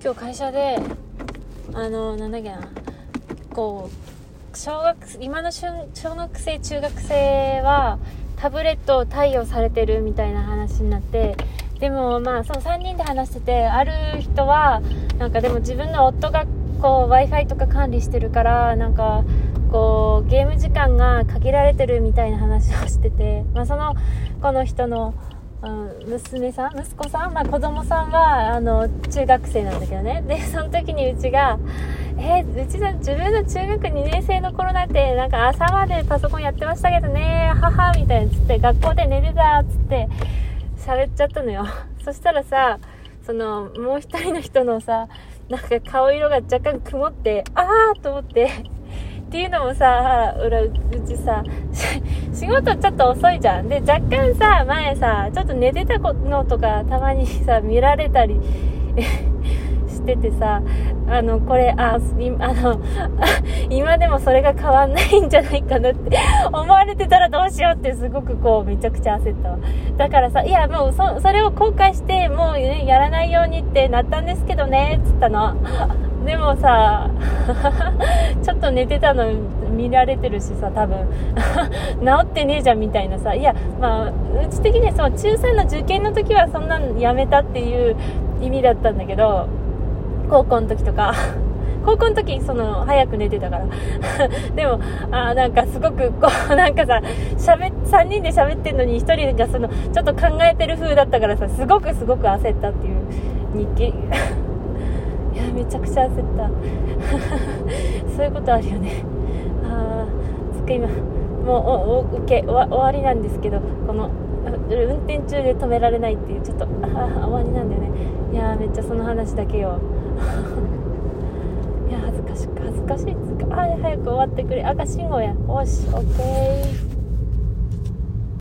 今日会社であのなんだっけなこう小学今の小学生中学生はタブレットを貸与されてるみたいな話になってでもまあその3人で話しててある人はなんかでも自分の夫がこう w i f i とか管理してるからなんかこうゲーム時間が限られてるみたいな話をしてて、まあ、そのこの人の、うん、娘さん息子さん、まあ、子供さんはあの中学生なんだけどね。でその時にうちが「えー、うちの自分の中学2年生の頃なんてなんか朝までパソコンやってましたけどね。母」みたいなつって学校で寝てたっつって喋っちゃったのよ。そしたらさそのもう一人の人のさなんか顔色が若干曇ってああと思って。っていうのもさ、ほらうちさ、仕事ちょっと遅いじゃん。で、若干さ、前さ、ちょっと寝てたのとかたまにさ、見られたり しててさ、あの、これ、あ、あの、今でもそれが変わんないんじゃないかなって 思われてたらどうしようってすごくこう、めちゃくちゃ焦ったわ。だからさ、いや、もうそ、それを後悔して、もうね、やらないようにってなったんですけどね、つったの。でもさ ちょっと寝てたの見られてるしさ多分。治ってねえじゃんみたいなさ。いやまあうち的にはその中3の受験の時はそんなのやめたっていう意味だったんだけど高校の時とか。高校の時その早く寝てたから。でもあなんかすごくこうなんかさしゃべ3人で喋ってんのに1人がそのちょっと考えてる風だったからさすごくすごく焦ったっていう日記。ちゃくちゃ焦った。そういうことあるよね。ああつか今もうおお受け終わりなんですけどこの運転中で止められないっていうちょっとあ終わりなんだよね。いやめっちゃその話だけよ。いや恥ずかしく恥ずかしい。っつかあ早く終わってくれ。赤信号やよしオッケー。